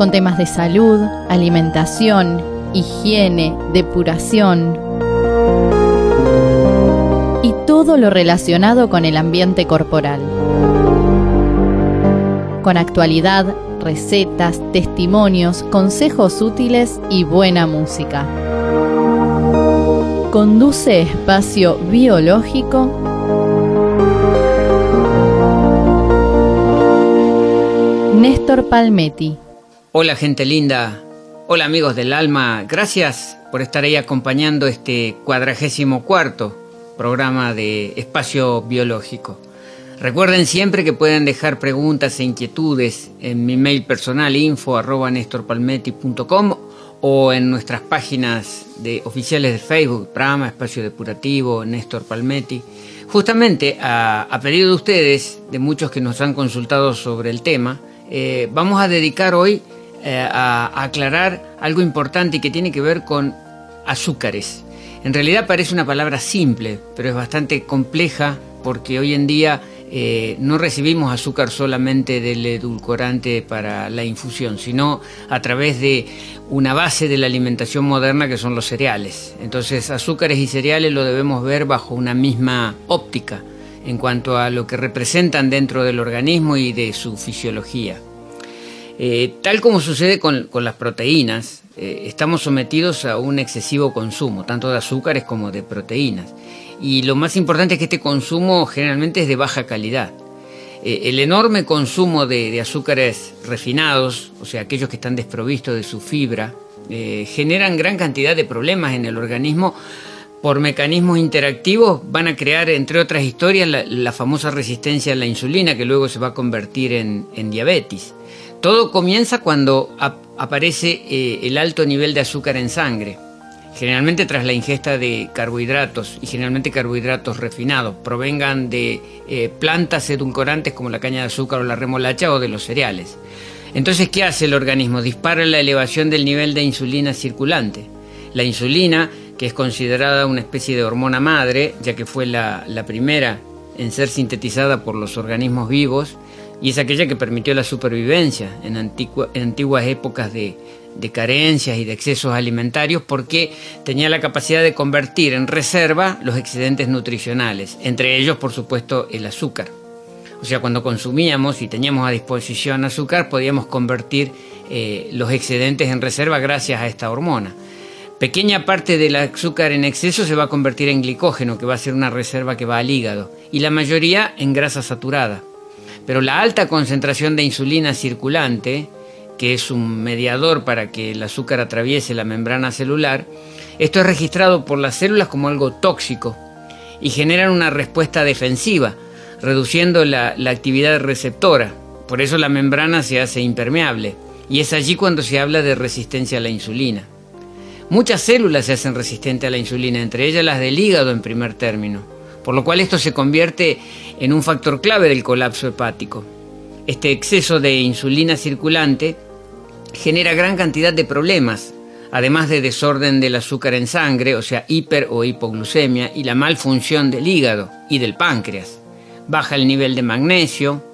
Con temas de salud, alimentación, higiene, depuración y todo lo relacionado con el ambiente corporal. Con actualidad, recetas, testimonios, consejos útiles y buena música. Conduce Espacio Biológico Néstor Palmetti. Hola gente linda, hola amigos del alma, gracias por estar ahí acompañando este cuadragésimo cuarto programa de Espacio Biológico. Recuerden siempre que pueden dejar preguntas e inquietudes en mi mail personal info arroba nestorpalmetti.com o en nuestras páginas de oficiales de Facebook, Prama, Espacio Depurativo, Néstor Palmetti. Justamente a, pedido de ustedes, de muchos que nos han consultado sobre el tema, eh, vamos a dedicar hoy eh, a, aclarar algo importante que tiene que ver con azúcares. En realidad parece una palabra simple, pero es bastante compleja porque hoy en día eh, no recibimos azúcar solamente del edulcorante para la infusión, sino a través de una base de la alimentación moderna que son los cereales. Entonces azúcares y cereales lo debemos ver bajo una misma óptica en cuanto a lo que representan dentro del organismo y de su fisiología. Eh, tal como sucede con, las proteínas, eh, estamos sometidos a un excesivo consumo, tanto de azúcares como de proteínas y lo más importante es que este consumo generalmente es de baja calidad. Eh, el enorme consumo de, azúcares refinados, o sea, aquellos que están desprovistos de su fibra, generan gran cantidad de problemas en el organismo por mecanismos interactivos van a crear, entre otras historias, la, famosa resistencia a la insulina que luego se va a convertir en, diabetes. Todo comienza cuando aparece eh, el alto nivel de azúcar en sangre generalmente tras la ingesta de carbohidratos y generalmente carbohidratos refinados, provengan de eh, plantas edulcorantes como la caña de azúcar o la remolacha o de los cereales. Entonces, ¿qué hace el organismo? Dispara la elevación del nivel de insulina circulante. La insulina, que es considerada una especie de hormona madre, ya que fue la, primera en ser sintetizada por los organismos vivos, y es aquella que permitió la supervivencia en antiguas épocas de, de carencias y de excesos alimentarios porque tenía la capacidad de convertir en reserva los excedentes nutricionales, entre ellos por supuesto el azúcar. O sea, cuando consumíamos y teníamos a disposición azúcar, podíamos convertir eh, los excedentes en reserva gracias a esta hormona. Pequeña parte del azúcar en exceso se va a convertir en glicógeno, que va a ser una reserva que va al hígado, y la mayoría en grasa saturada. Pero la alta concentración de insulina circulante, que es un mediador para que el azúcar atraviese la membrana celular, esto es registrado por las células como algo tóxico y generan una respuesta defensiva, reduciendo la, actividad receptora. Por eso la membrana se hace impermeable y es allí cuando se habla de resistencia a la insulina. Muchas células se hacen resistentes a la insulina, entre ellas las del hígado en primer término, por lo cual esto se convierte en un factor clave del colapso hepático. Este exceso de insulina circulante genera gran cantidad de problemas, además de desorden del azúcar en sangre, o sea, hiper o hipoglucemia, y la malfunción del hígado y del páncreas. Baja el nivel de magnesio,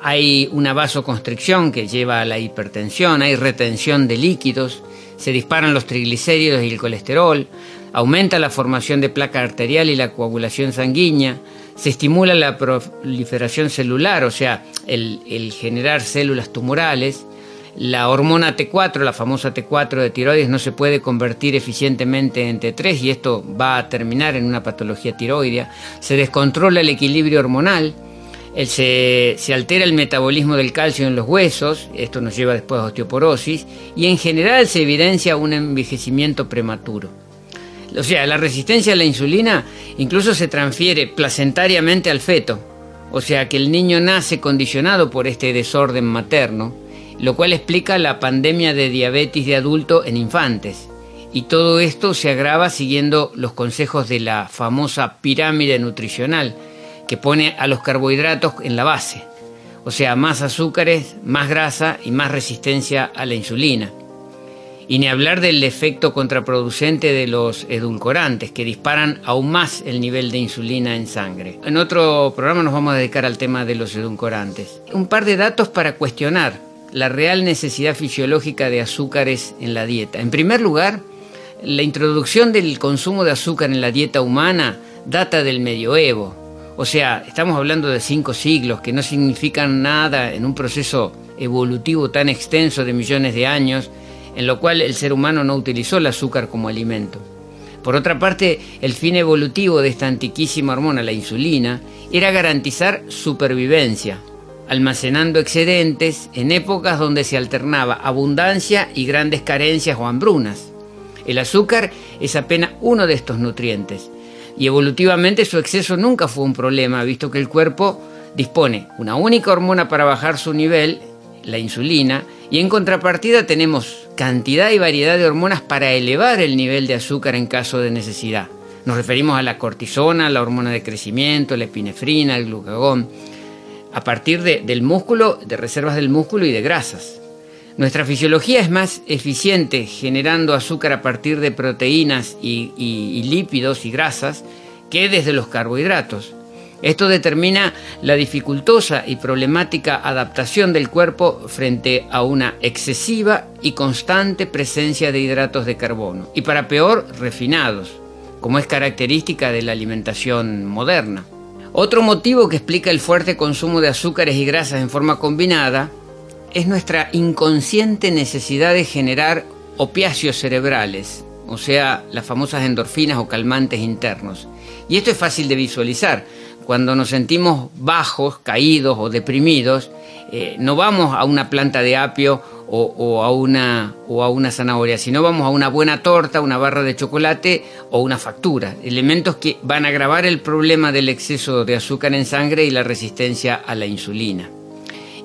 hay una vasoconstricción que lleva a la hipertensión, hay retención de líquidos, se disparan los triglicéridos y el colesterol, aumenta la formación de placa arterial y la coagulación sanguínea, se estimula la proliferación celular, o sea, el, generar células tumorales, la hormona T4, la famosa T4 de tiroides, no se puede convertir eficientemente en T3 y esto va a terminar en una patología tiroidea. Se descontrola el equilibrio hormonal, se, se, altera el metabolismo del calcio en los huesos, esto nos lleva después a osteoporosis, y en general se evidencia un envejecimiento prematuro. O sea, la resistencia a la insulina incluso se transfiere placentariamente al feto, o sea que el niño nace condicionado por este desorden materno, lo cual explica la pandemia de diabetes de adulto en infantes Y todo esto se agrava siguiendo los consejos de la famosa pirámide nutricional, que pone a los carbohidratos en la base. O sea, más azúcares, más grasa y más resistencia a la insulina. Y ni hablar del efecto contraproducente de los edulcorantes, que disparan aún más el nivel de insulina en sangre. En otro programa nos vamos a dedicar al tema de los edulcorantes. Un par de datos para cuestionar la real necesidad fisiológica de azúcares en la dieta. En primer lugar, la introducción del consumo de azúcar en la dieta humana data del medioevo. O sea, estamos hablando de cinco siglos que no significan nada en un proceso evolutivo tan extenso de millones de años en lo cual el ser humano no utilizó el azúcar como alimento. Por otra parte, el fin evolutivo de esta antiquísima hormona, la insulina, era garantizar supervivencia, almacenando excedentes en épocas donde se alternaba abundancia y grandes carencias o hambrunas. El azúcar es apenas uno de estos nutrientes, y evolutivamente su exceso nunca fue un problema, visto que el cuerpo dispone una única hormona para bajar su nivel, la insulina, y en contrapartida tenemos cantidad y variedad de hormonas para elevar el nivel de azúcar en caso de necesidad. Nos referimos a la cortisona, la hormona de crecimiento, la epinefrina, el glucagón, a partir del músculo, de reservas del músculo y de grasas. Nuestra fisiología es más eficiente generando azúcar a partir de proteínas y lípidos y grasas que desde los carbohidratos. Esto determina la dificultosa y problemática adaptación del cuerpo frente a una excesiva y constante presencia de hidratos de carbono, y para peor, refinados, como es característica de la alimentación moderna. Otro motivo que explica el fuerte consumo de azúcares y grasas en forma combinada es nuestra inconsciente necesidad de generar opiáceos cerebrales, o sea, las famosas endorfinas o calmantes internos. Y esto es fácil de visualizar cuando nos sentimos bajos, caídos o deprimidos, eh, no vamos a una planta de apio o, a una, o a una zanahoria, sino vamos a una buena torta, una barra de chocolate o una factura. Elementos que van a agravar el problema del exceso de azúcar en sangre y la resistencia a la insulina.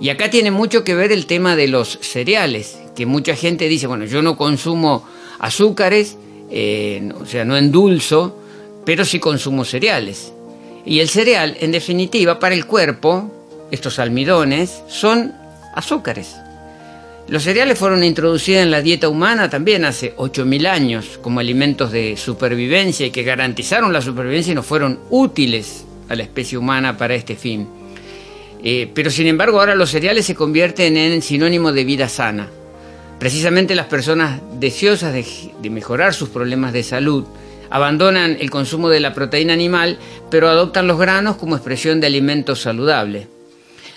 Y acá tiene mucho que ver el tema de los cereales, que mucha gente dice, bueno, yo no consumo azúcares, eh, o sea, no endulzo, pero sí consumo cereales. Y el cereal, en definitiva, para el cuerpo, estos almidones, son azúcares. Los cereales fueron introducidos en la dieta humana también hace 8.000 años como alimentos de supervivencia y que garantizaron la supervivencia y no fueron útiles a la especie humana para este fin. Eh, pero sin embargo ahora los cereales se convierten en sinónimo de vida sana. Precisamente las personas deseosas de mejorar sus problemas de salud abandonan el consumo de la proteína animal, pero adoptan los granos como expresión de alimento saludable.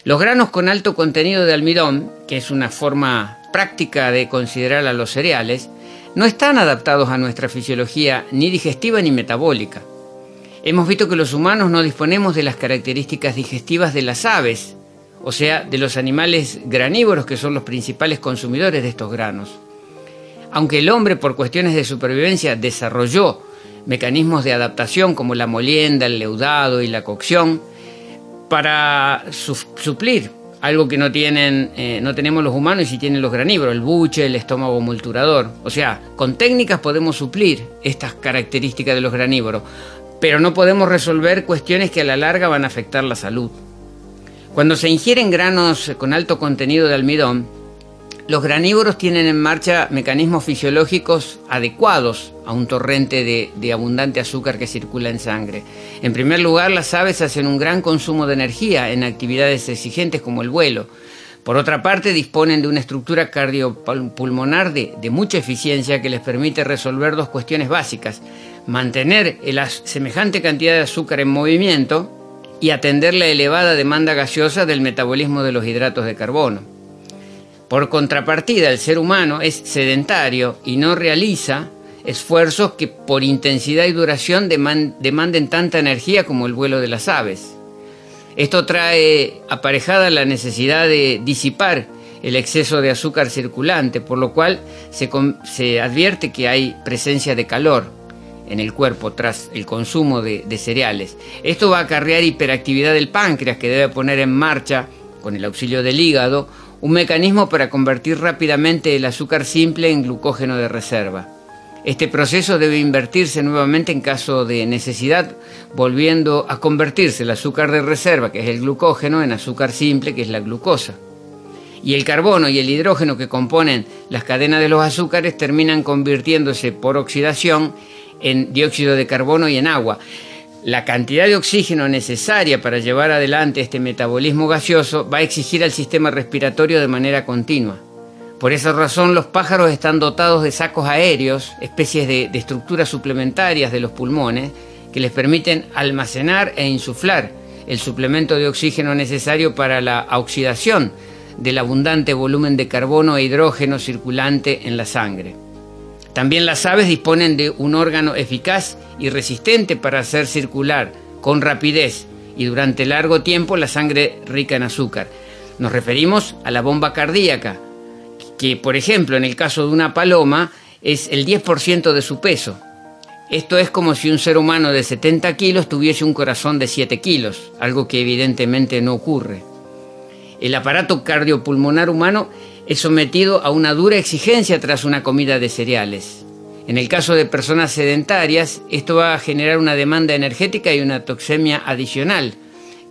Los granos con alto contenido de almidón, que es una forma práctica de considerar a los cereales, no están adaptados a nuestra fisiología ni digestiva ni metabólica. Hemos visto que los humanos no disponemos de las características digestivas de las aves, o sea, de los animales granívoros que son los principales consumidores de estos granos. Aunque el hombre por cuestiones de supervivencia desarrolló mecanismos de adaptación como la molienda, el leudado y la cocción para suplir algo que no tienen, eh, no tenemos los humanos y sí tienen los granívoros, el buche, el estómago multurador. O sea, con técnicas podemos suplir estas características de los granívoros, pero no podemos resolver cuestiones que a la larga van a afectar la salud. Cuando se ingieren granos con alto contenido de almidón, los granívoros tienen en marcha mecanismos fisiológicos adecuados a un torrente de, abundante azúcar que circula en sangre. En primer lugar, las aves hacen un gran consumo de energía en actividades exigentes como el vuelo. Por otra parte, disponen de una estructura cardiopulmonar de, mucha eficiencia que les permite resolver dos cuestiones básicas. Mantener la semejante cantidad de azúcar en movimiento y atender la elevada demanda gaseosa del metabolismo de los hidratos de carbono. Por contrapartida, el ser humano es sedentario y no realiza esfuerzos que por intensidad y duración demanden tanta energía como el vuelo de las aves. Esto trae aparejada la necesidad de disipar el exceso de azúcar circulante, por lo cual se, advierte que hay presencia de calor en el cuerpo tras el consumo de, de cereales. Esto va a acarrear hiperactividad del páncreas que debe poner en marcha, con el auxilio del hígado, un mecanismo para convertir rápidamente el azúcar simple en glucógeno de reserva. Este proceso debe invertirse nuevamente en caso de necesidad, volviendo a convertirse el azúcar de reserva, que es el glucógeno, en azúcar simple, que es la glucosa. Y el carbono y el hidrógeno que componen las cadenas de los azúcares terminan convirtiéndose por oxidación en dióxido de carbono y en agua. La cantidad de oxígeno necesaria para llevar adelante este metabolismo gaseoso va a exigir al sistema respiratorio de manera continua. Por esa razón los pájaros están dotados de sacos aéreos, especies de, estructuras suplementarias de los pulmones, que les permiten almacenar e insuflar el suplemento de oxígeno necesario para la oxidación del abundante volumen de carbono e hidrógeno circulante en la sangre. También las aves disponen de un órgano eficaz y resistente para hacer circular con rapidez y durante largo tiempo la sangre rica en azúcar. Nos referimos a la bomba cardíaca, que por ejemplo en el caso de una paloma es el 10% de su peso. Esto es como si un ser humano de 70 kilos tuviese un corazón de 7 kilos, algo que evidentemente no ocurre. El aparato cardiopulmonar humano es sometido a una dura exigencia tras una comida de cereales. En el caso de personas sedentarias, esto va a generar una demanda energética y una toxemia adicional,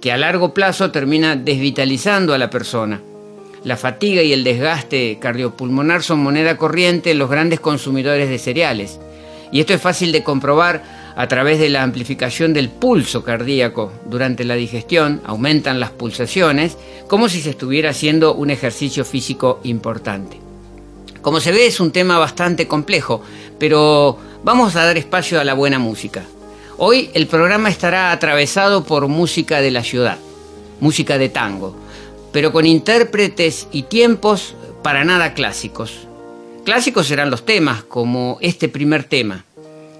que a largo plazo termina desvitalizando a la persona. La fatiga y el desgaste cardiopulmonar son moneda corriente en los grandes consumidores de cereales. Y esto es fácil de comprobar a través de la amplificación del pulso cardíaco durante la digestión, aumentan las pulsaciones, como si se estuviera haciendo un ejercicio físico importante. Como se ve es un tema bastante complejo, pero vamos a dar espacio a la buena música. Hoy el programa estará atravesado por música de la ciudad, música de tango pero con intérpretes y tiempos para nada clásicos. Clásicos serán los temas, como este primer tema,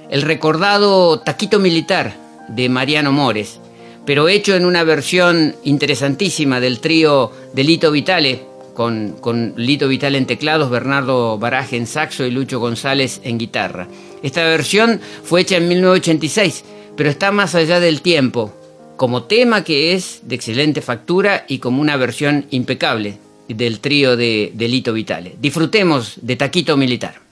el recordado Taquito Militar de Mariano Mores, pero hecho en una versión interesantísima del trío de Lito Vitale, con, Lito Vitale en teclados, Bernardo Baraje en saxo y Lucho González en guitarra. Esta versión fue hecha en 1986, pero está más allá del tiempo, como tema que es de excelente factura y como una versión impecable del trío de Delito Vitale. Disfrutemos de Taquito Militar.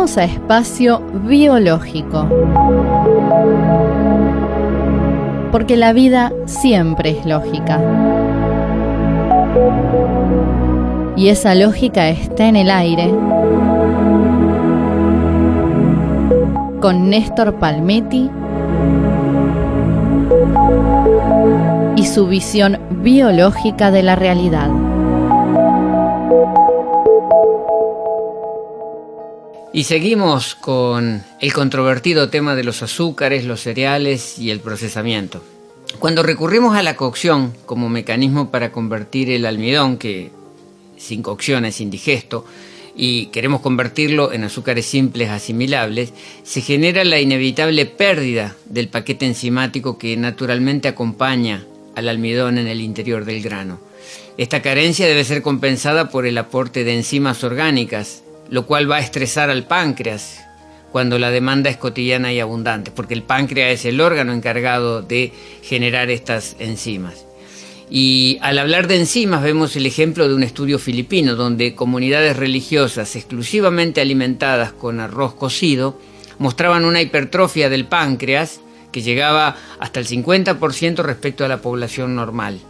Volvemos a espacio biológico. Porque la vida siempre es lógica. Y esa lógica está en el aire. Con Néstor Palmetti y su visión biológica de la realidad. Y seguimos con el controvertido tema de los azúcares, los cereales y el procesamiento. Cuando recurrimos a la cocción como mecanismo para convertir el almidón, que sin cocción es indigesto, y queremos convertirlo en azúcares simples asimilables, se genera la inevitable pérdida del paquete enzimático que naturalmente acompaña al almidón en el interior del grano. Esta carencia debe ser compensada por el aporte de enzimas orgánicas, lo cual va a estresar al páncreas cuando la demanda es cotidiana y abundante, porque el páncreas es el órgano encargado de generar estas enzimas. Y al hablar de enzimas vemos el ejemplo de un estudio filipino donde comunidades religiosas exclusivamente alimentadas con arroz cocido mostraban una hipertrofia del páncreas que llegaba hasta el 50% respecto a la población normal.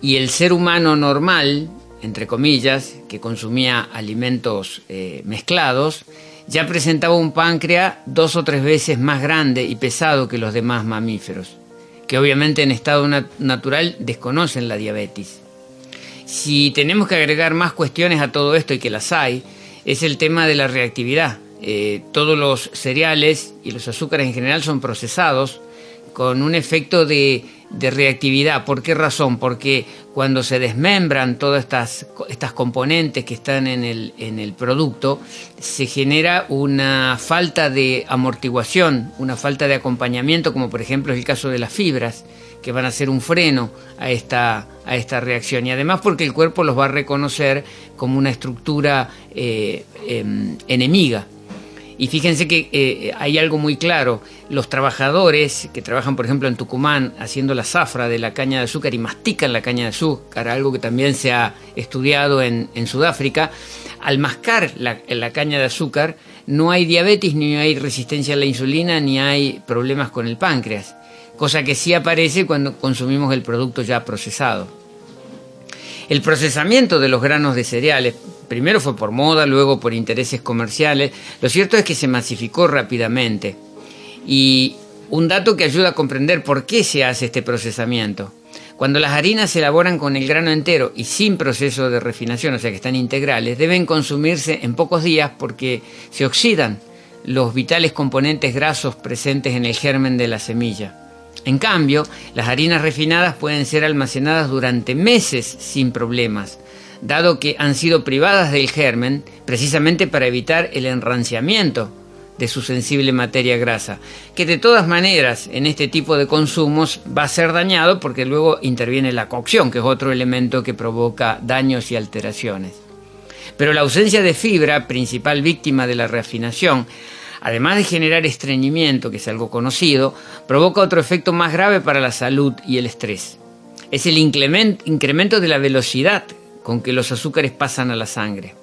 Y el ser humano normal entre comillas, que consumía alimentos eh, mezclados, ya presentaba un páncreas dos o tres veces más grande y pesado que los demás mamíferos, que obviamente en estado natural desconocen la diabetes. Si tenemos que agregar más cuestiones a todo esto y que las hay, es el tema de la reactividad. Eh, todos los cereales y los azúcares en general son procesados con un efecto de de reactividad. ¿Por qué razón? Porque cuando se desmembran todas estas, estas componentes que están en el, en el producto, se genera una falta de amortiguación, una falta de acompañamiento, como por ejemplo es el caso de las fibras, que van a ser un freno a esta, a esta reacción. Y además porque el cuerpo los va a reconocer como una estructura eh, em, enemiga. Y fíjense que eh, hay algo muy claro. Los trabajadores que trabajan, por ejemplo, en Tucumán haciendo la zafra de la caña de azúcar y mastican la caña de azúcar, algo que también se ha estudiado en, Sudáfrica, al mascar la, la, caña de azúcar no hay diabetes, ni hay resistencia a la insulina, ni hay problemas con el páncreas, cosa que sí aparece cuando consumimos el producto ya procesado. El procesamiento de los granos de cereales, primero fue por moda, luego por intereses comerciales, lo cierto es que se masificó rápidamente. Y un dato que ayuda a comprender por qué se hace este procesamiento. Cuando las harinas se elaboran con el grano entero y sin proceso de refinación, o sea que están integrales, deben consumirse en pocos días porque se oxidan los vitales componentes grasos presentes en el germen de la semilla. En cambio, las harinas refinadas pueden ser almacenadas durante meses sin problemas, dado que han sido privadas del germen precisamente para evitar el enranciamiento de su sensible materia grasa, que de todas maneras en este tipo de consumos va a ser dañado porque luego interviene la cocción, que es otro elemento que provoca daños y alteraciones. Pero la ausencia de fibra, principal víctima de la refinación, además de generar estreñimiento, que es algo conocido, provoca otro efecto más grave para la salud y el estrés. Es el incremento de la velocidad con que los azúcares pasan a la sangre.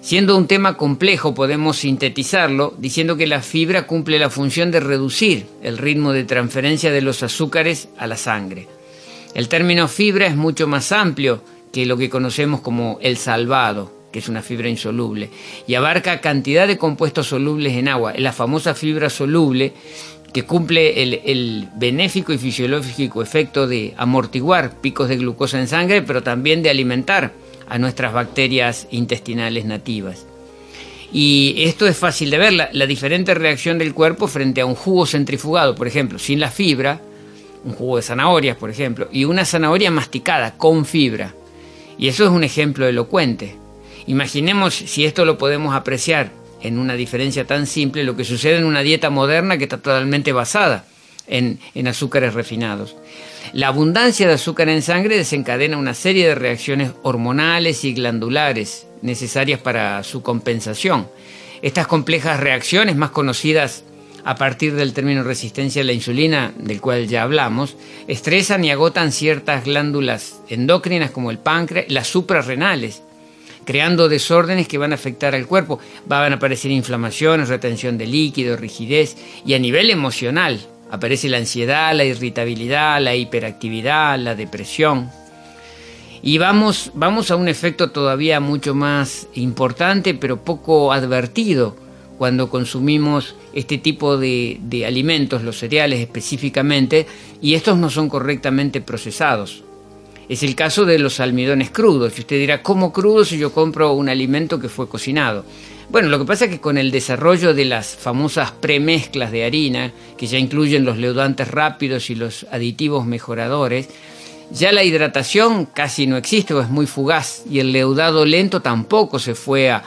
Siendo un tema complejo, podemos sintetizarlo diciendo que la fibra cumple la función de reducir el ritmo de transferencia de los azúcares a la sangre. El término fibra es mucho más amplio que lo que conocemos como el salvado que es una fibra insoluble, y abarca cantidad de compuestos solubles en agua. La famosa fibra soluble que cumple el, benéfico y fisiológico efecto de amortiguar picos de glucosa en sangre, pero también de alimentar a nuestras bacterias intestinales nativas. Y esto es fácil de ver, la, la, diferente reacción del cuerpo frente a un jugo centrifugado, por ejemplo, sin la fibra, un jugo de zanahorias, por ejemplo, y una zanahoria masticada con fibra. Y eso es un ejemplo elocuente. Imaginemos si esto lo podemos apreciar en una diferencia tan simple, lo que sucede en una dieta moderna que está totalmente basada en, azúcares refinados. La abundancia de azúcar en sangre desencadena una serie de reacciones hormonales y glandulares necesarias para su compensación. Estas complejas reacciones, más conocidas a partir del término resistencia a la insulina, del cual ya hablamos, estresan y agotan ciertas glándulas endócrinas como el páncreas, las suprarrenales, creando desórdenes que van a afectar al cuerpo. Van a aparecer inflamaciones, retención de líquido, rigidez y a nivel emocional aparece la ansiedad, la irritabilidad, la hiperactividad, la depresión. Y vamos, vamos a un efecto todavía mucho más importante, pero poco advertido cuando consumimos este tipo de, de, alimentos, los cereales específicamente, y estos no son correctamente procesados. Es el caso de los almidones crudos. Y usted dirá, ¿cómo crudo si yo compro un alimento que fue cocinado? Bueno, lo que pasa es que con el desarrollo de las famosas premezclas de harina, que ya incluyen los leudantes rápidos y los aditivos mejoradores, ya la hidratación casi no existe o es muy fugaz y el leudado lento tampoco se fue a,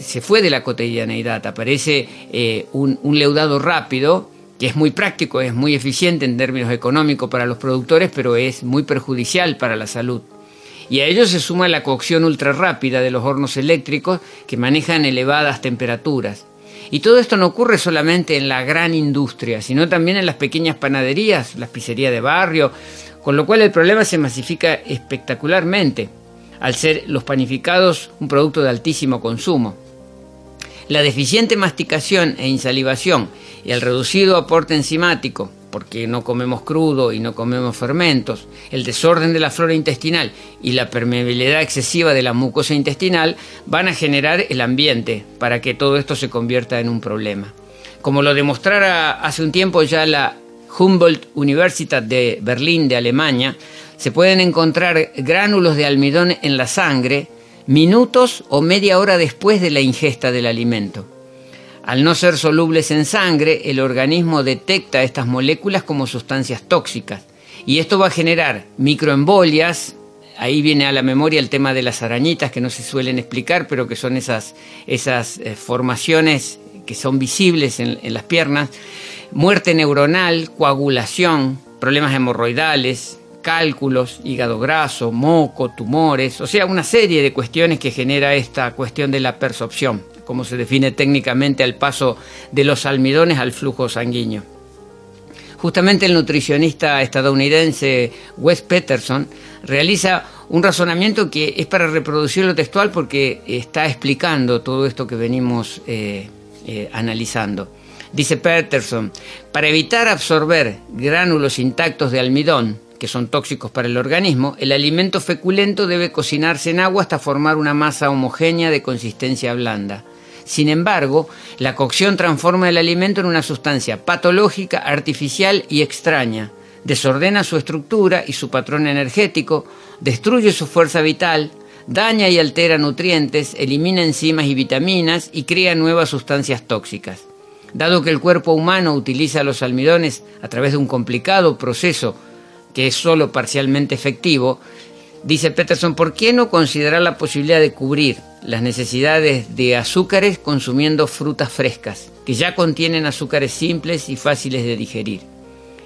se fue de la cotidianeidad. Aparece eh, un leudado rápido que es muy práctico, es muy eficiente en términos económicos para los productores, pero es muy perjudicial para la salud. Y a ello se suma la cocción ultra rápida de los hornos eléctricos que manejan elevadas temperaturas. Y todo esto no ocurre solamente en la gran industria, sino también en las pequeñas panaderías, las pizzerías de barrio, con lo cual el problema se masifica espectacularmente, al ser los panificados un producto de altísimo consumo. La deficiente masticación e insalivación y el reducido aporte enzimático, porque no comemos crudo y no comemos fermentos, el desorden de la flora intestinal y la permeabilidad excesiva de la mucosa intestinal van a generar el ambiente para que todo esto se convierta en un problema. Como lo demostrara hace un tiempo ya la Humboldt Universitat de Berlín de Alemania, se pueden encontrar gránulos de almidón en la sangre minutos o media hora después de la ingesta del alimento. Al no ser solubles en sangre, el organismo detecta estas moléculas como sustancias tóxicas. Y esto va a generar microembolias, ahí viene a la memoria el tema de las arañitas que no se suelen explicar, pero que son esas, esas eh, formaciones que son visibles en, en las piernas, muerte neuronal, coagulación, problemas hemorroidales, cálculos, hígado graso, moco, tumores, o sea, una serie de cuestiones que genera esta cuestión de la percepción como se define técnicamente al paso de los almidones al flujo sanguíneo. Justamente el nutricionista estadounidense Wes Peterson realiza un razonamiento que es para reproducir lo textual porque está explicando todo esto que venimos eh, eh, analizando. Dice Peterson, para evitar absorber gránulos intactos de almidón, que son tóxicos para el organismo, el alimento feculento debe cocinarse en agua hasta formar una masa homogénea de consistencia blanda. Sin embargo, la cocción transforma el alimento en una sustancia patológica, artificial y extraña. Desordena su estructura y su patrón energético, destruye su fuerza vital, daña y altera nutrientes, elimina enzimas y vitaminas y crea nuevas sustancias tóxicas. Dado que el cuerpo humano utiliza los almidones a través de un complicado proceso que es solo parcialmente efectivo, Dice Peterson, ¿por qué no considerar la posibilidad de cubrir las necesidades de azúcares consumiendo frutas frescas, que ya contienen azúcares simples y fáciles de digerir?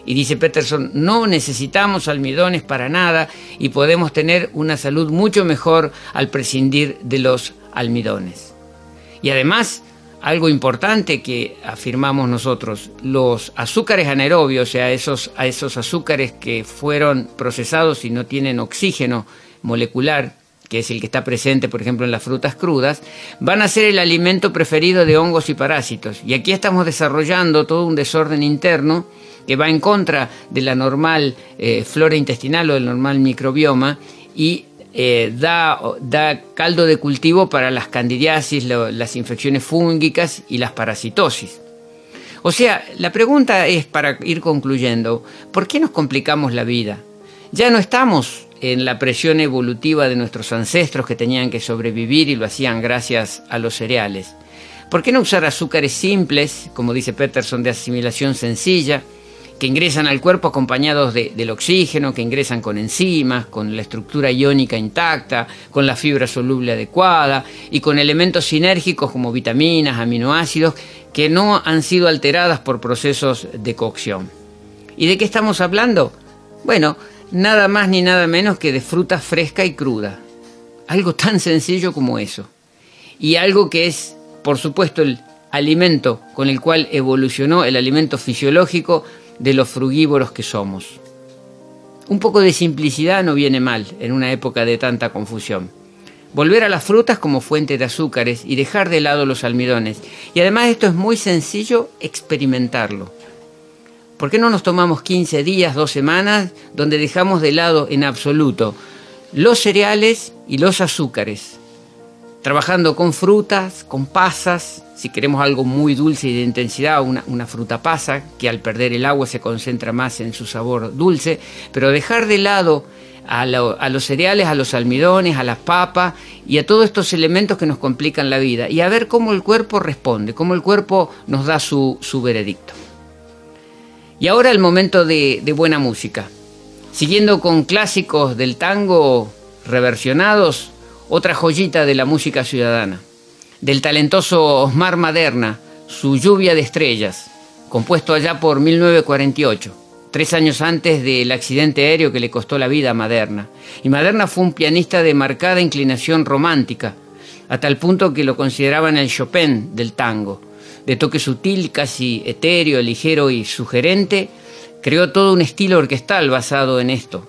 Y dice Peterson, no necesitamos almidones para nada y podemos tener una salud mucho mejor al prescindir de los almidones. Y además, algo importante que afirmamos nosotros, los azúcares anaerobios, o sea, esos, a esos azúcares que fueron procesados y no tienen oxígeno molecular, que es el que está presente, por ejemplo, en las frutas crudas, van a ser el alimento preferido de hongos y parásitos. Y aquí estamos desarrollando todo un desorden interno que va en contra de la normal eh, flora intestinal o del normal microbioma y eh, da, da, caldo de cultivo para las candidiasis, las infecciones fúngicas y las parasitosis. O sea, la pregunta es, para ir concluyendo, ¿por qué nos complicamos la vida? Ya no estamos en la presión evolutiva de nuestros ancestros que tenían que sobrevivir y lo hacían gracias a los cereales. ¿Por qué no usar azúcares simples, como dice Peterson, de asimilación sencilla? Que ingresan al cuerpo acompañados del oxígeno, que ingresan con enzimas, con la estructura iónica intacta, con la fibra soluble adecuada y con elementos sinérgicos como vitaminas, aminoácidos, que no han sido alteradas por procesos de cocción. ¿Y de qué estamos hablando? Bueno, nada más ni nada menos que de fruta fresca y cruda. Algo tan sencillo como eso. Y algo que es, por supuesto, el alimento con el cual evolucionó el alimento fisiológico de los frugívoros que somos. Un poco de simplicidad no viene mal en una época de tanta confusión. volver a las frutas como fuente de azúcares y dejar de lado los almidones. Y además esto es muy sencillo experimentarlo. ¿Por qué no nos tomamos 15 días, dos semanas, donde dejamos de lado en absoluto los cereales y los azúcares? Trabajando con frutas, con pasas, si queremos algo muy dulce y de intensidad, una, fruta pasa, que al perder el agua se concentra más en su sabor dulce, pero dejar de lado a, los cereales, a los almidones, a las papas y a todos estos elementos que nos complican la vida y a ver cómo el cuerpo responde, cómo el cuerpo nos da su, veredicto. Y ahora el momento de, de buena música. Siguiendo con clásicos del tango reversionados, otra joyita de la música ciudadana, del talentoso Osmar Maderna, su Lluvia de Estrellas, compuesto allá por 1948 tres años antes del accidente aéreo que le costó la vida a Maderna. Y Maderna fue un pianista de marcada inclinación romántica, a tal punto que lo consideraban el Chopin del tango. De toque sutil, casi etéreo, ligero y sugerente, creó todo un estilo orquestal basado en esto.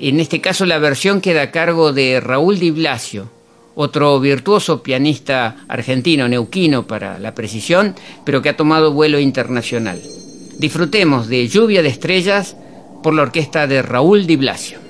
En este caso la versión queda a cargo de Raúl Di Blasio, otro virtuoso pianista argentino, neuquino para la precisión, pero que ha tomado vuelo internacional. Disfrutemos de Lluvia de Estrellas por la orquesta de Raúl Di Blasio.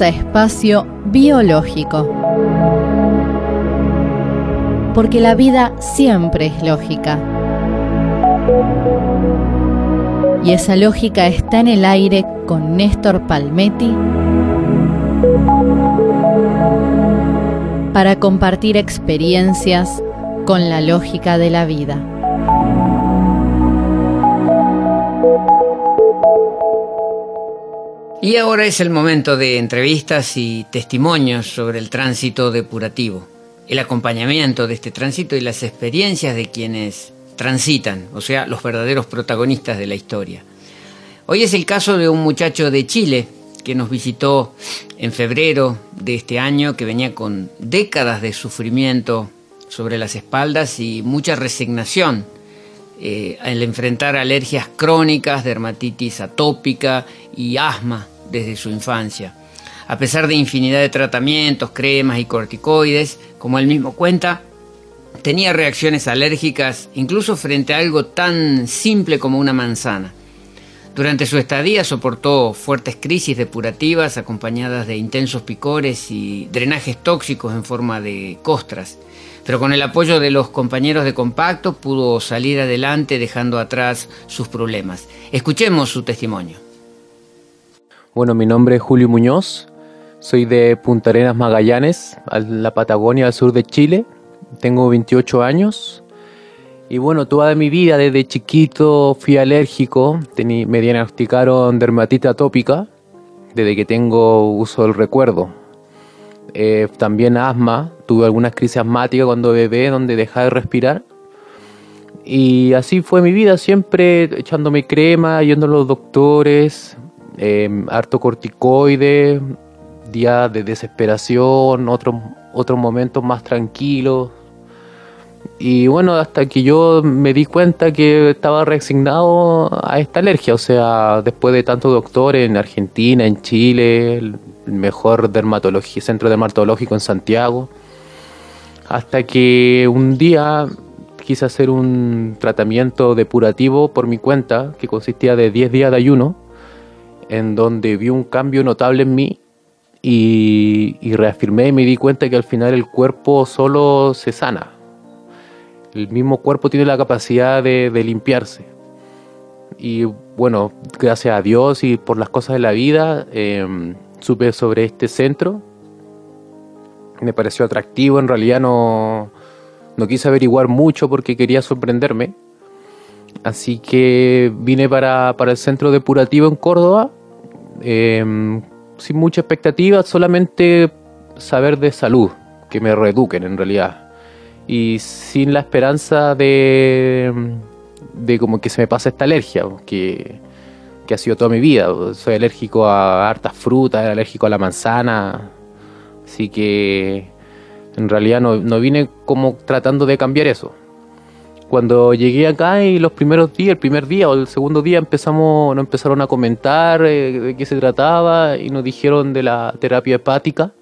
A espacio biológico. Porque la vida siempre es lógica. Y esa lógica está en el aire con Néstor Palmetti para compartir experiencias con la lógica de la vida. Y ahora es el momento de entrevistas y testimonios sobre el tránsito depurativo, el acompañamiento de este tránsito y las experiencias de quienes transitan, o sea, los verdaderos protagonistas de la historia. Hoy es el caso de un muchacho de Chile que nos visitó en febrero de este año, que venía con décadas de sufrimiento sobre las espaldas y mucha resignación eh, al enfrentar alergias crónicas, dermatitis atópica y asma desde su infancia. A pesar de infinidad de tratamientos, cremas y corticoides, como él mismo cuenta, tenía reacciones alérgicas incluso frente a algo tan simple como una manzana. Durante su estadía soportó fuertes crisis depurativas acompañadas de intensos picores y drenajes tóxicos en forma de costras, pero con el apoyo de los compañeros de compacto pudo salir adelante dejando atrás sus problemas. Escuchemos su testimonio. Bueno, mi nombre es Julio Muñoz, soy de Punta Arenas, Magallanes, la Patagonia, al sur de Chile. Tengo 28 años y bueno, toda mi vida desde chiquito fui alérgico, me diagnosticaron dermatitis atópica desde que tengo uso del recuerdo. Eh, también asma, tuve algunas crisis asmáticas cuando bebé donde dejaba de respirar. Y así fue mi vida, siempre echándome crema, yendo a los doctores, eh, harto corticoide, días de desesperación, otros, otros momentos más tranquilos. Y bueno, hasta que yo me di cuenta que estaba resignado a esta alergia, o sea, después de tantos doctores en Argentina, en Chile, el mejor centro dermatológico en Santiago, hasta que un día quise hacer un tratamiento depurativo por mi cuenta, que consistía de 10 días de ayuno, en donde vi un cambio notable en mí y, reafirmé y me di cuenta que al final el cuerpo solo se sana. El mismo cuerpo tiene la capacidad de, limpiarse. Y bueno, gracias a Dios y por las cosas de la vida, em, supe sobre este centro. Me pareció atractivo, en realidad no, no quise averiguar mucho porque quería sorprenderme Así que vine para, el centro depurativo en Córdoba, em, sin mucha expectativa, solamente saber de salud, que me reeduquen en realidad. Y sin la esperanza de, de como que se me pase esta alergia, que, ha sido toda mi vida. Soy alérgico a hartas frutas, alérgico a la manzana, así que en realidad no, no vine como tratando de cambiar eso cuando llegué acá y los primeros días, el primer día o el segundo día empezamos, nos empezaron a comentar eh, de qué se trataba y nos dijeron de la terapia hepática,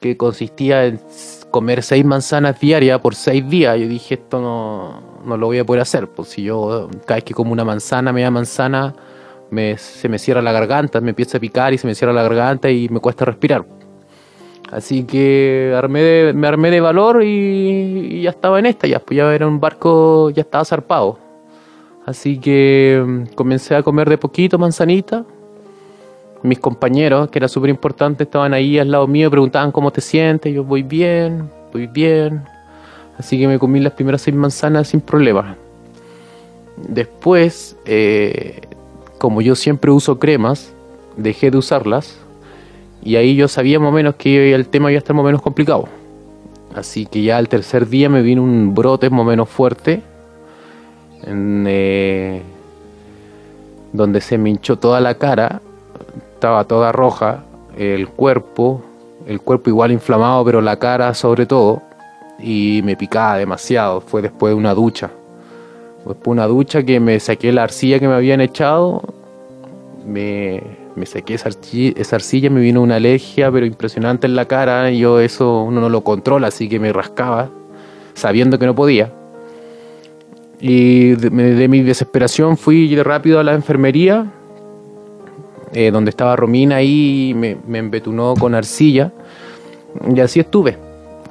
que consistía en comer seis manzanas diarias por seis días. Yo dije, esto no, no lo voy a poder hacer, pues si yo cada vez que como una manzana, media manzana, me, se me cierra la garganta, me empieza a picar y se me cierra la garganta y me cuesta respirar. Así que armé me armé de valor y, ya estaba en esta, ya, pues ya era un barco, ya estaba zarpado. Así que mm, comencé a comer de poquito manzanita. Mis compañeros, que era súper importante, estaban ahí al lado mío preguntaban cómo te sientes. Yo voy bien, voy bien. Así que me comí las primeras seis manzanas sin problema. Después, eh, como yo siempre uso cremas, dejé de usarlas y ahí yo sabía más menos que el tema iba a estar más menos complicado. Así que ya el tercer día me vino un brote más menos fuerte, eh, donde se me hinchó toda la cara, estaba toda roja, el cuerpo, el cuerpo igual inflamado, pero la cara sobre todo, y me picaba demasiado. Fue después de una ducha. Después de una ducha que me saqué la arcilla que me habían echado, me, me saqué esa arcilla, me vino una alergia, pero impresionante en la cara. Yo eso uno no lo controla, así que me rascaba, sabiendo que no podía. Y de, mi desesperación fui rápido a la enfermería. eh, donde estaba Romina ahí me, me embetunó con arcilla y así estuve,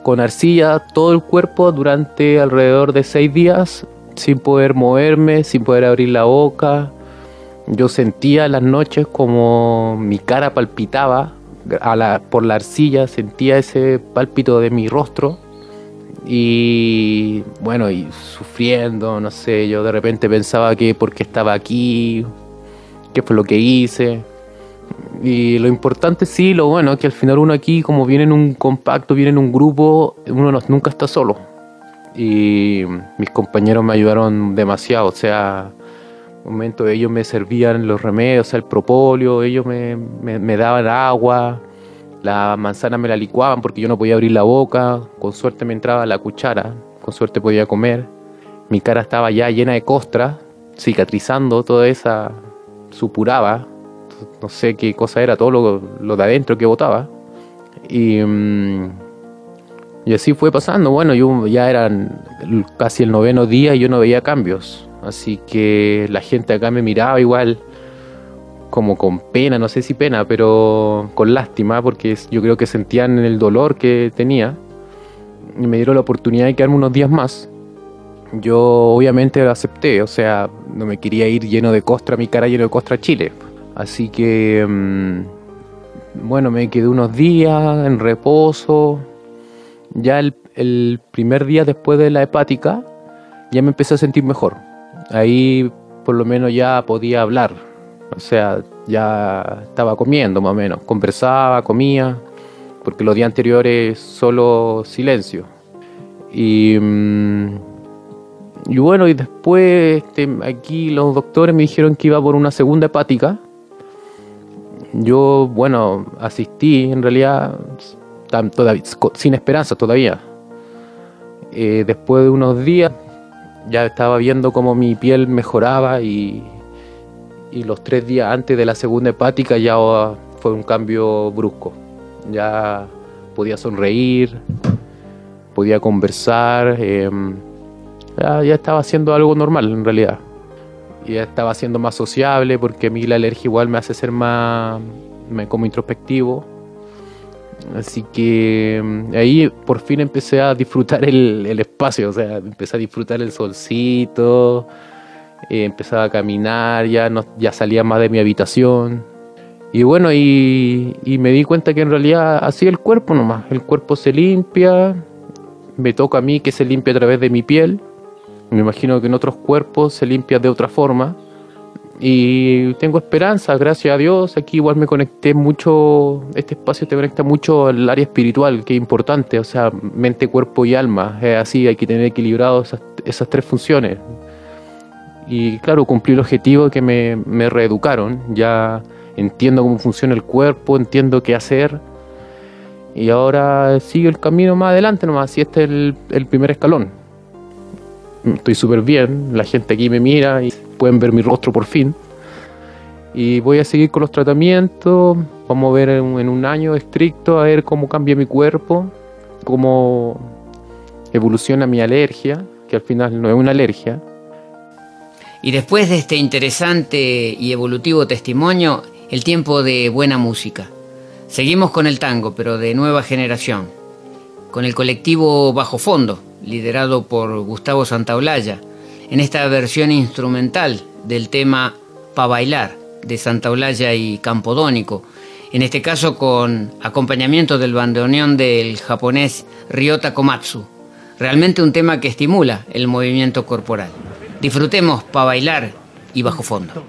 con arcilla todo el cuerpo durante alrededor de seis días, sin poder moverme, sin poder abrir la boca. Yo sentía las noches como mi cara palpitaba por la arcilla, sentía ese pálpito de mi rostro y bueno, y sufriendo, no sé, yo de repente pensaba que porque estaba aquí, qué fue lo que hice. Y lo importante sí, lo bueno, que al final uno aquí, como viene en un compacto, viene en un grupo, uno nunca está solo. Y mis compañeros me ayudaron demasiado, o sea, momento ellos me servían los remedios, o sea, el propóleo, ellos me, me daban agua, la manzana me la licuaban porque yo no podía abrir la boca, con suerte me entraba la cuchara, con suerte podía comer. Mi cara estaba ya llena de costra, cicatrizando toda esa supuraba, no sé qué cosa era, todo lo, de adentro que botaba. Y, mm, y así fue pasando. Bueno, ya eran casi el noveno día y yo no veía cambios. Así que la gente acá me miraba igual como con pena, no sé si pena, pero con lástima, porque yo creo que sentían el dolor que tenía y me dieron la oportunidad de quedarme unos días más. Yo obviamente lo acepté, o sea, no me quería ir lleno de costra, mi cara lleno de costra a Chile. Así que, mm, bueno, me quedé unos días en reposo. Ya el, el primer día después de la hepática, ya me empecé a sentir mejor. Ahí por lo menos ya podía hablar, o sea, ya estaba comiendo más o menos. Conversaba, comía, porque los días anteriores solo silencio. Y, mm, y bueno, y después este, aquí los doctores me dijeron que iba por una segunda hepática. Yo, bueno, asistí en realidad todavía, sin esperanza todavía. Eh, después de unos días ya estaba viendo cómo mi piel mejoraba y y los tres días antes de la segunda hepática ya fue un cambio brusco. Ya podía sonreír, podía conversar, em, ya, estaba haciendo algo normal en realidad. Ya estaba siendo más sociable porque a mí la alergia igual me hace ser más me como introspectivo. Así que em, ahí por fin empecé a disfrutar el, espacio, o sea, empecé a disfrutar el solcito, eh, empezaba a caminar, ya, no, ya salía más de mi habitación. Y bueno, y, me di cuenta que en realidad así el cuerpo nomás, el cuerpo se limpia, me toca a mí que se limpia a través de mi piel, me imagino que en otros cuerpos se limpia de otra forma. Y tengo esperanza, gracias a Dios. Aquí igual me conecté mucho, este espacio te conecta mucho al área espiritual, que es importante, o sea, mente, cuerpo y alma. Es así, hay que tener equilibrado esas, tres funciones. Y claro, cumplí el objetivo que me, me reeducaron. Ya entiendo cómo funciona el cuerpo, entiendo qué hacer. Y ahora sigo el camino más adelante nomás. Y este es el, el primer escalón. Estoy súper bien. La gente aquí me mira y pueden ver mi rostro por fin. Y voy a seguir con los tratamientos. Vamos a ver en, en un año estricto a ver cómo cambia mi cuerpo, cómo evoluciona mi alergia, que al final no es una alergia, y después de este interesante y evolutivo testimonio, el tiempo de buena música. Seguimos con el tango, pero de nueva generación, con el colectivo Bajo Fondo, liderado por Gustavo Santaolalla, en esta versión instrumental del tema Pa' bailar de Santaolalla y Campodónico, en este caso con acompañamiento del bandoneón del japonés Ryota Komatsu. Realmente un tema que estimula el movimiento corporal. Disfrutemos para bailar y bajo fondo.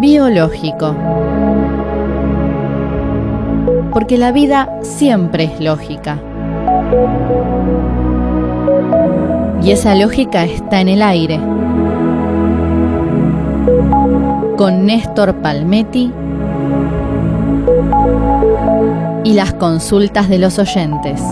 Biológico. Porque la vida siempre es lógica. Y esa lógica está en el aire. Con Néstor Palmetti y las consultas de los oyentes.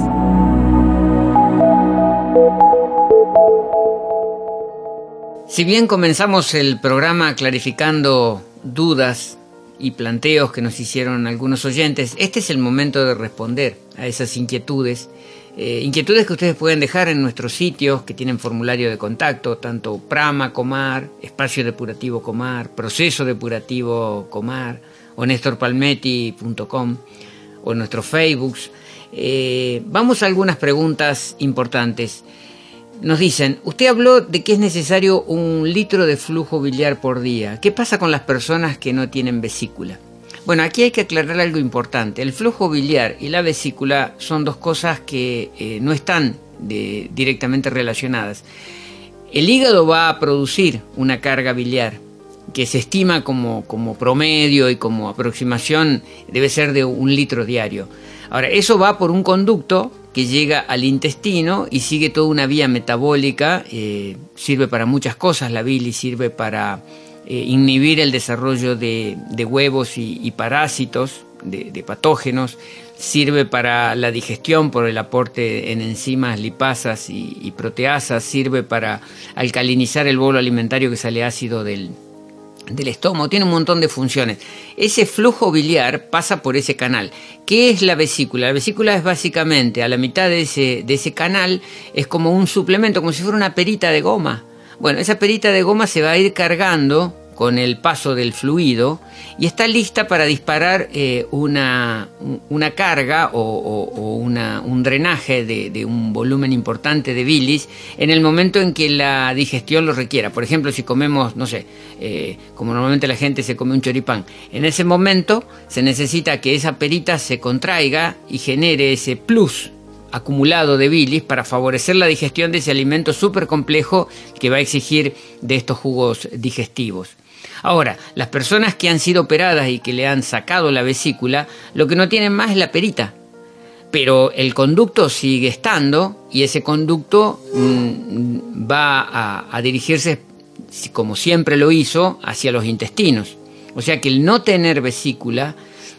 Si bien comenzamos el programa clarificando dudas y planteos que nos hicieron algunos oyentes, este es el momento de responder a esas inquietudes. Eh, inquietudes que ustedes pueden dejar en nuestros sitios que tienen formulario de contacto, tanto Prama Comar, Espacio Depurativo Comar, Proceso Depurativo Comar, o nestorpalmetti.com, o nuestros Facebooks. Eh, vamos a algunas preguntas importantes. Nos dicen, usted habló de que es necesario un litro de flujo biliar por día. ¿Qué pasa con las personas que no tienen vesícula? Bueno, aquí hay que aclarar algo importante. El flujo biliar y la vesícula son dos cosas que eh, no están directamente relacionadas. El hígado va a producir una carga biliar que se estima como, como promedio y como aproximación debe ser de un litro diario. Ahora, eso va por un conducto que llega al intestino y sigue toda una vía metabólica, eh, sirve para muchas cosas, la bilis sirve para eh, inhibir el desarrollo de, huevos y, parásitos, de, patógenos, sirve para la digestión por el aporte en enzimas lipasas y, y proteasas, sirve para alcalinizar el bolo alimentario que sale ácido del, del estómago, tiene un montón de funciones. Ese flujo biliar pasa por ese canal. ¿Qué es la vesícula? La vesícula es básicamente a la mitad de ese, de ese canal, es como un suplemento, como si fuera una perita de goma. Bueno, esa perita de goma se va a ir cargando con el paso del fluido y está lista para disparar eh, una, una, carga o, un drenaje de, un volumen importante de bilis en el momento en que la digestión lo requiera. Por ejemplo, si comemos, no sé, eh, como normalmente la gente se come un choripán, en ese momento se necesita que esa perita se contraiga y genere ese plus acumulado de bilis para favorecer la digestión de ese alimento súper complejo que va a exigir de estos jugos digestivos. Ahora, las personas que han sido operadas y que le han sacado la vesícula, lo que no tienen más es la perita. Pero el conducto sigue estando y ese conducto mm, va a, a dirigirse, como siempre lo hizo, hacia los intestinos. O sea que el no tener vesícula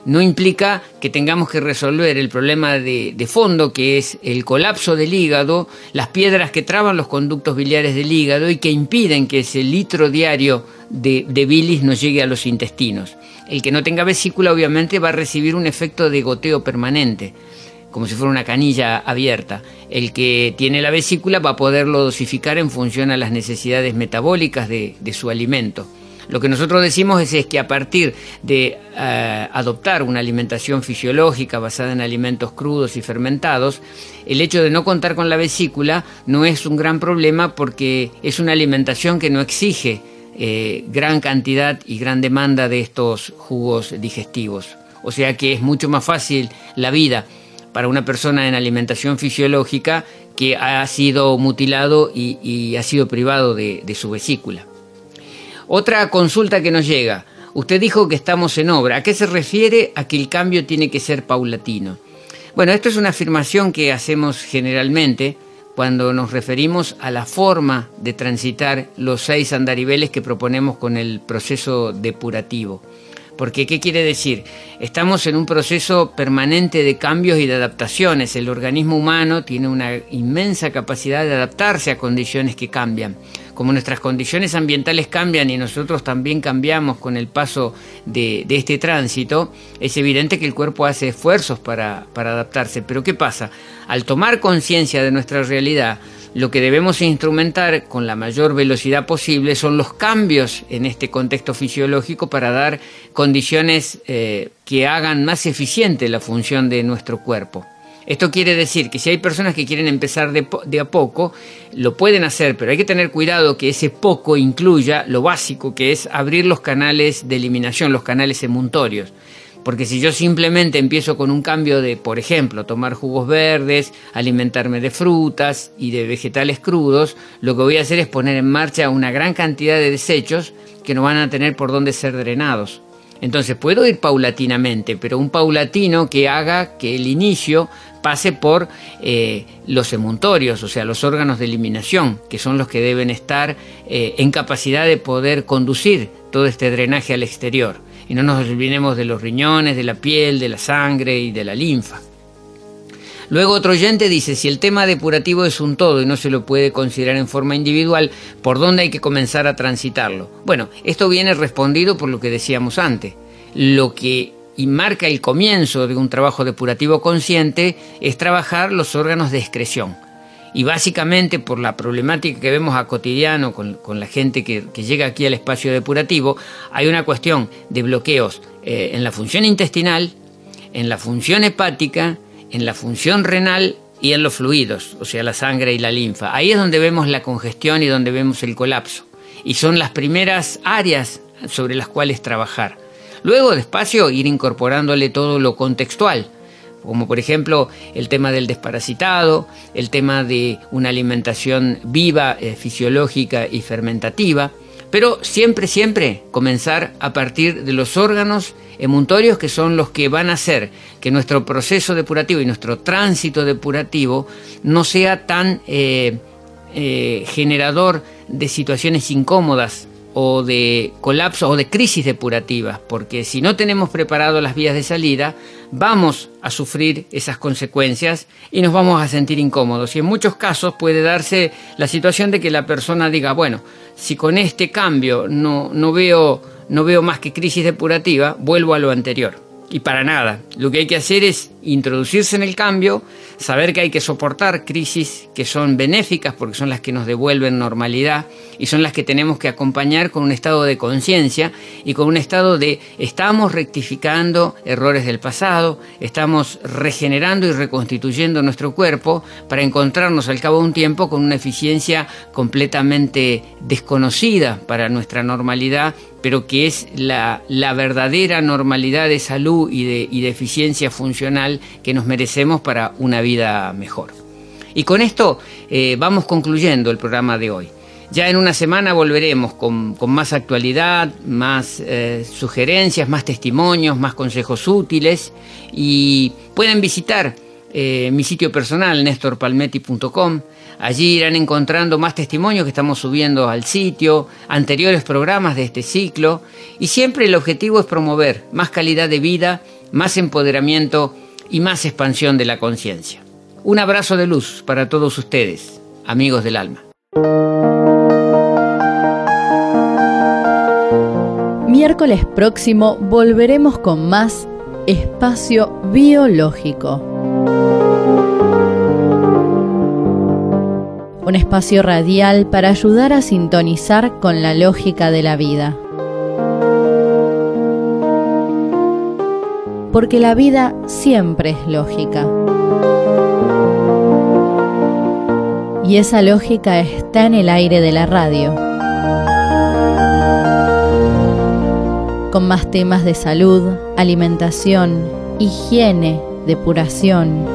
no implica que tengamos que resolver el problema de, fondo, que es el colapso del hígado, las piedras que traban los conductos biliares del hígado y que impiden que ese litro diario de, bilis nos llegue a los intestinos. El que no tenga vesícula obviamente va a recibir un efecto de goteo permanente como si fuera una canilla abierta. El que tiene la vesícula va a poderlo dosificar en función a las necesidades metabólicas de su alimento. Lo que nosotros decimos es, que a partir de eh, adoptar una alimentación fisiológica basada en alimentos crudos y fermentados, el hecho de no contar con la vesícula no es un gran problema porque es una alimentación que no exige eh, gran cantidad y gran demanda de estos jugos digestivos. O sea que es mucho más fácil la vida para una persona en alimentación fisiológica que ha sido mutilado y, ha sido privado de su vesícula. Otra consulta que nos llega. Usted dijo que estamos en obra. ¿A qué se refiere a que el cambio tiene que ser paulatino? Bueno, esto es una afirmación que hacemos generalmente cuando nos referimos a la forma de transitar los seis andariveles que proponemos con el proceso depurativo. Porque, ¿qué quiere decir? Estamos en un proceso permanente de cambios y de adaptaciones. El organismo humano tiene una inmensa capacidad de adaptarse a condiciones que cambian como nuestras condiciones ambientales cambian y nosotros también cambiamos con el paso de, este tránsito, es evidente que el cuerpo hace esfuerzos para, adaptarse. Pero ¿qué pasa? Al tomar conciencia de nuestra realidad, lo que debemos instrumentar con la mayor velocidad posible son los cambios en este contexto fisiológico para dar condiciones eh, que hagan más eficiente la función de nuestro cuerpo. Esto quiere decir que si hay personas que quieren empezar de, a poco, lo pueden hacer, pero hay que tener cuidado que ese poco incluya lo básico, que es abrir los canales de eliminación, los canales emuntorios. Porque si yo simplemente empiezo con un cambio de, por ejemplo, tomar jugos verdes, alimentarme de frutas y de vegetales crudos, lo que voy a hacer es poner en marcha una gran cantidad de desechos que no van a tener por dónde ser drenados. Entonces puedo ir paulatinamente, pero un paulatino que haga que el inicio pase por eh, los emuntorios, o sea, los órganos de eliminación, que son los que deben estar eh, en capacidad de poder conducir todo este drenaje al exterior y no nos olvidemos de los riñones, de la piel, de la sangre y de la linfa. Luego otro oyente dice, si el tema depurativo es un todo y no se lo puede considerar en forma individual, ¿por dónde hay que comenzar a transitarlo? Bueno, esto viene respondido por lo que decíamos antes. Lo que marca el comienzo de un trabajo depurativo consciente es trabajar los órganos de excreción y básicamente por la problemática que vemos a cotidiano con, la gente que, llega aquí al espacio depurativo, hay una cuestión de bloqueos eh, en la función intestinal, en la función hepática, en la función renal y en los fluidos, o sea, la sangre y la linfa. Ahí es donde vemos la congestión y donde vemos el colapso. Y son las primeras áreas sobre las cuales trabajar. Luego, despacio, ir incorporándole todo lo contextual como por ejemplo el tema del desparasitado, el tema de una alimentación viva, eh, fisiológica y fermentativa, pero siempre, siempre comenzar a partir de los órganos emuntorios que son los que van a hacer que nuestro proceso depurativo y nuestro tránsito depurativo no sea tan eh, eh, generador de situaciones incómodas o de colapso o de crisis depurativas, porque si no tenemos preparado las vías de salida, vamos a sufrir esas consecuencias y nos vamos a sentir incómodos. Y en muchos casos puede darse la situación de que la persona diga, bueno, si con este cambio no, no, veo, no veo más que crisis depurativa, vuelvo a lo anterior. Y para nada, lo que hay que hacer es introducirse en el cambio, saber que hay que soportar crisis que son benéficas porque son las que nos devuelven normalidad y son las que tenemos que acompañar con un estado de conciencia y con un estado de estamos rectificando errores del pasado, estamos regenerando y reconstituyendo nuestro cuerpo para encontrarnos al cabo de un tiempo con una eficiencia completamente desconocida para nuestra normalidad pero que es la, verdadera normalidad de salud y de, eficiencia funcional que nos merecemos para una vida mejor. Y con esto eh, vamos concluyendo el programa de hoy. Ya en una semana volveremos con, más actualidad, más eh, sugerencias, más testimonios, más consejos útiles y pueden visitar eh, mi sitio personal, nestorpalmetti.com. Allí irán encontrando más testimonios que estamos subiendo al sitio, anteriores programas de este ciclo, y siempre el objetivo es promover más calidad de vida, más empoderamiento y más expansión de la conciencia. Un abrazo de luz para todos ustedes, amigos del alma. Miércoles próximo volveremos con más espacio biológico. Un espacio radial para ayudar a sintonizar con la lógica de la vida. Porque la vida siempre es lógica. Y esa lógica está en el aire de la radio. Con más temas de salud, alimentación, higiene, depuración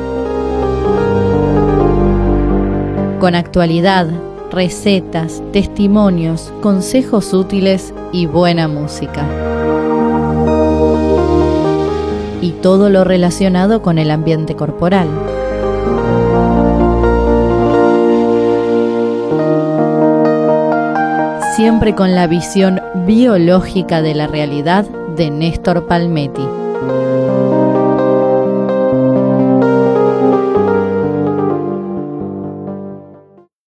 con actualidad, recetas, testimonios, consejos útiles y buena música. Y todo lo relacionado con el ambiente corporal. Siempre con la visión biológica de la realidad de Néstor Palmetti.